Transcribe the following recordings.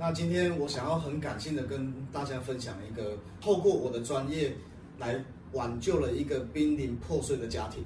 那今天我想要很感性的跟大家分享一个，透过我的专业来挽救了一个濒临破碎的家庭。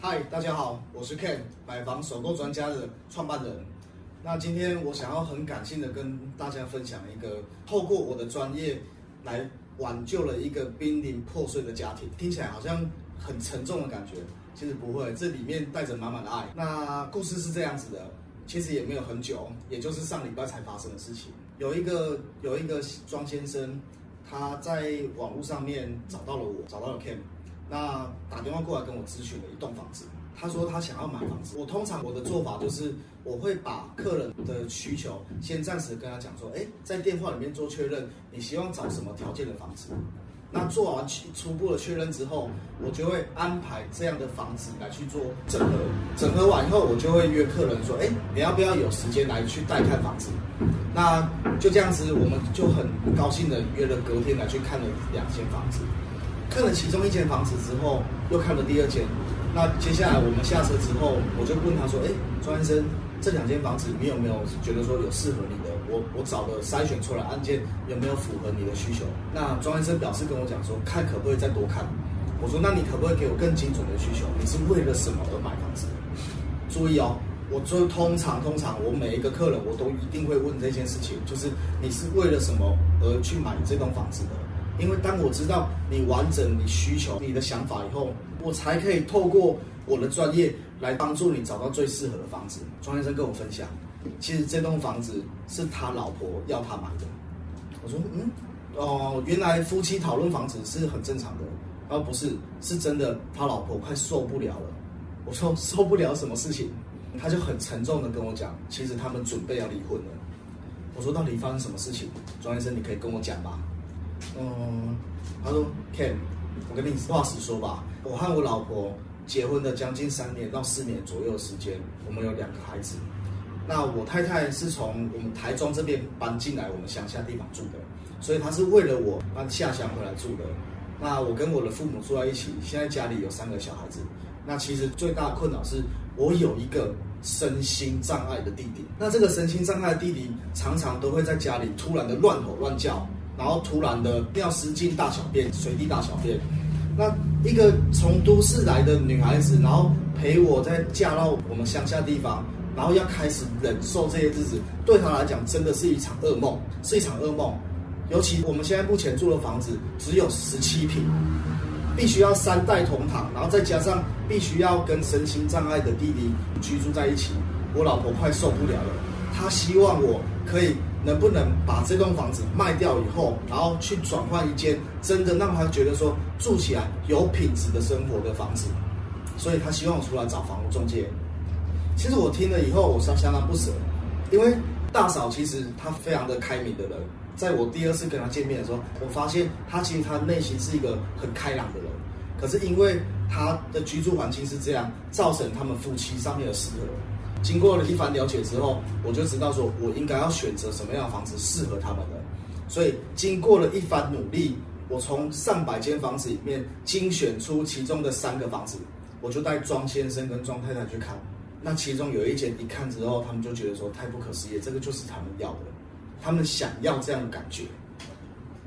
嗨，大家好，我是 Ken，买房首购专家的创办人。那今天我想要很感性的跟大家分享一个，透过我的专业来挽救了一个濒临破碎的家庭。听起来好像。很沉重的感觉，其实不会，这里面带着满满的爱。那故事是这样子的，其实也没有很久，也就是上礼拜才发生的事情。有一个有一个庄先生，他在网络上面找到了我，找到了 Ken，那打电话过来跟我咨询了一栋房子。他说他想要买房子。我通常我的做法就是，我会把客人的需求先暂时跟他讲说，哎，在电话里面做确认，你希望找什么条件的房子？那做完初初步的确认之后，我就会安排这样的房子来去做整合。整合完以后，我就会约客人说：“哎，你要不要有时间来去带看房子？”那就这样子，我们就很高兴的约了隔天来去看了两间房子。看了其中一间房子之后，又看了第二间。那接下来我们下车之后，我就问他说：“哎，庄先生，这两间房子你有没有觉得说有适合你的？”我我找的筛选出来案件有没有符合你的需求？那庄先生表示跟我讲说，看可不可以再多看。我说，那你可不可以给我更精准的需求？你是为了什么而买房子？注意哦，我就通常通常我每一个客人我都一定会问这件事情，就是你是为了什么而去买这栋房子的？因为当我知道你完整你需求、你的想法以后，我才可以透过我的专业来帮助你找到最适合的房子。庄先生跟我分享。其实这栋房子是他老婆要他买的。我说，嗯，哦，原来夫妻讨论房子是很正常的。然后不是，是真的，他老婆快受不了了。我说受不了什么事情？他就很沉重的跟我讲，其实他们准备要离婚了。我说到底发生什么事情？庄先生，你可以跟我讲吗？嗯，他说，Ken，我跟你实话实说吧，我和我老婆结婚的将近三年到四年左右的时间，我们有两个孩子。那我太太是从我们台中这边搬进来我们乡下地方住的，所以她是为了我搬下乡回来住的。那我跟我的父母住在一起，现在家里有三个小孩子。那其实最大的困扰是我有一个身心障碍的弟弟。那这个身心障碍的弟弟常常都会在家里突然的乱吼乱叫，然后突然的尿失禁大小便，随地大小便。那一个从都市来的女孩子，然后陪我在嫁到我们乡下地方。然后要开始忍受这些日子，对她来讲真的是一场噩梦，是一场噩梦。尤其我们现在目前住的房子只有十七平，必须要三代同堂，然后再加上必须要跟身心障碍的弟弟居住在一起，我老婆快受不了了。他希望我可以能不能把这栋房子卖掉以后，然后去转换一间真的让他觉得说住起来有品质的生活的房子。所以他希望我出来找房屋中介。其实我听了以后，我是相当不舍，因为大嫂其实她非常的开明的人，在我第二次跟她见面的时候，我发现她其实她内心是一个很开朗的人，可是因为她的居住环境是这样，造成他们夫妻上面的失和。经过了一番了解之后，我就知道说我应该要选择什么样的房子适合他们的，所以经过了一番努力，我从上百间房子里面精选出其中的三个房子，我就带庄先生跟庄太太去看。那其中有一间一看之后，他们就觉得说太不可思议，这个就是他们要的，他们想要这样的感觉。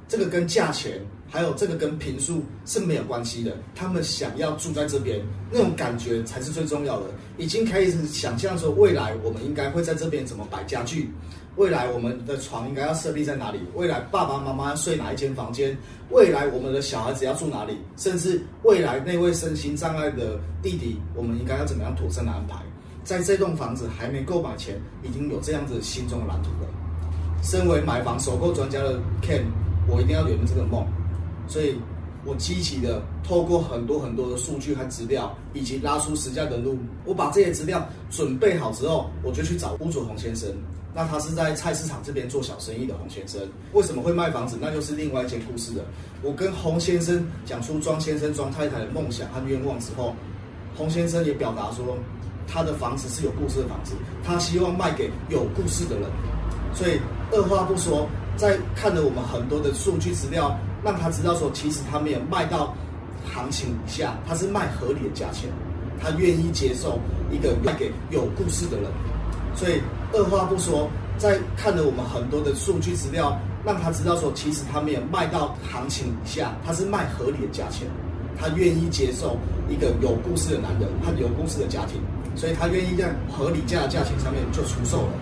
这个跟价钱，还有这个跟平数是没有关系的，他们想要住在这边，那种感觉才是最重要的。已经开始想象说未来我们应该会在这边怎么摆家具，未来我们的床应该要设立在哪里，未来爸爸妈妈睡哪一间房间，未来我们的小孩子要住哪里，甚至未来那位身心障碍的弟弟，我们应该要怎么样妥善的安排。在这栋房子还没购买前，已经有这样子心中的蓝图了。身为买房首购专家的 Ken，我一定要圆这个梦，所以我积极的透过很多很多的数据和资料，以及拉出实价的路。我把这些资料准备好之后，我就去找屋主洪先生。那他是在菜市场这边做小生意的洪先生，为什么会卖房子？那就是另外一件故事了。我跟洪先生讲出庄先生、庄太太的梦想和愿望之后，洪先生也表达说。他的房子是有故事的房子，他希望卖给有故事的人，所以二话不说，在看了我们很多的数据资料，让他知道说，其实他没有卖到行情以下，他是卖合理的价钱，他愿意接受一个卖给有故事的人。所以二话不说，在看了我们很多的数据资料，让他知道说，其实他没有卖到行情以下，他是卖合理的价钱，他愿意接受一个有故事的男人，他有故事的家庭，所以他愿意在合理价的价钱上面就出售了，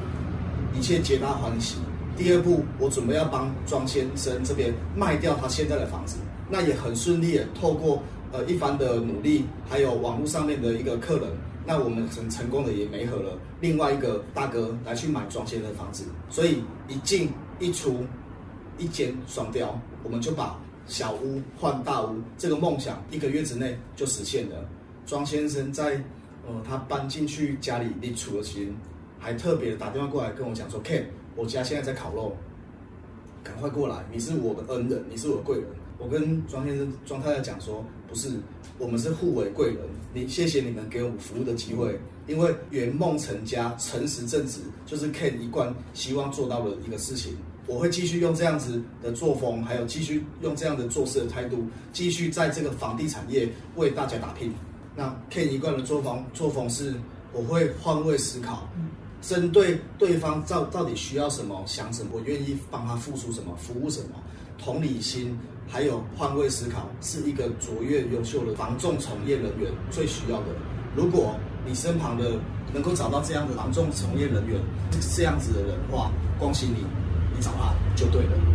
一切皆大欢喜。第二步，我准备要帮庄先生这边卖掉他现在的房子，那也很顺利的，透过呃一番的努力，还有网络上面的一个客人，那我们很成功的也媒合了。另外一个大哥来去买庄先生的房子，所以一进一出，一间双雕，我们就把小屋换大屋这个梦想一个月之内就实现了。庄先生在呃他搬进去家里立储的时，还特别打电话过来跟我讲说，Ken。我家现在在烤肉，赶快过来！你是我的恩人，你是我的贵人。我跟庄先生、庄太太讲说，不是，我们是互为贵人。你谢谢你们给我们服务的机会，因为圆梦成家、诚实正直，就是 Ken 一贯希望做到的一个事情。我会继续用这样子的作风，还有继续用这样的做事的态度，继续在这个房地产业为大家打拼。那 Ken 一贯的作风，作风是我会换位思考。针对对方到到底需要什么、想什么，我愿意帮他付出什么、服务什么，同理心还有换位思考，是一个卓越优秀的防重从业人员最需要的。如果你身旁的能够找到这样的防重从业人员，这样子的人话，恭喜你，你找他就对了。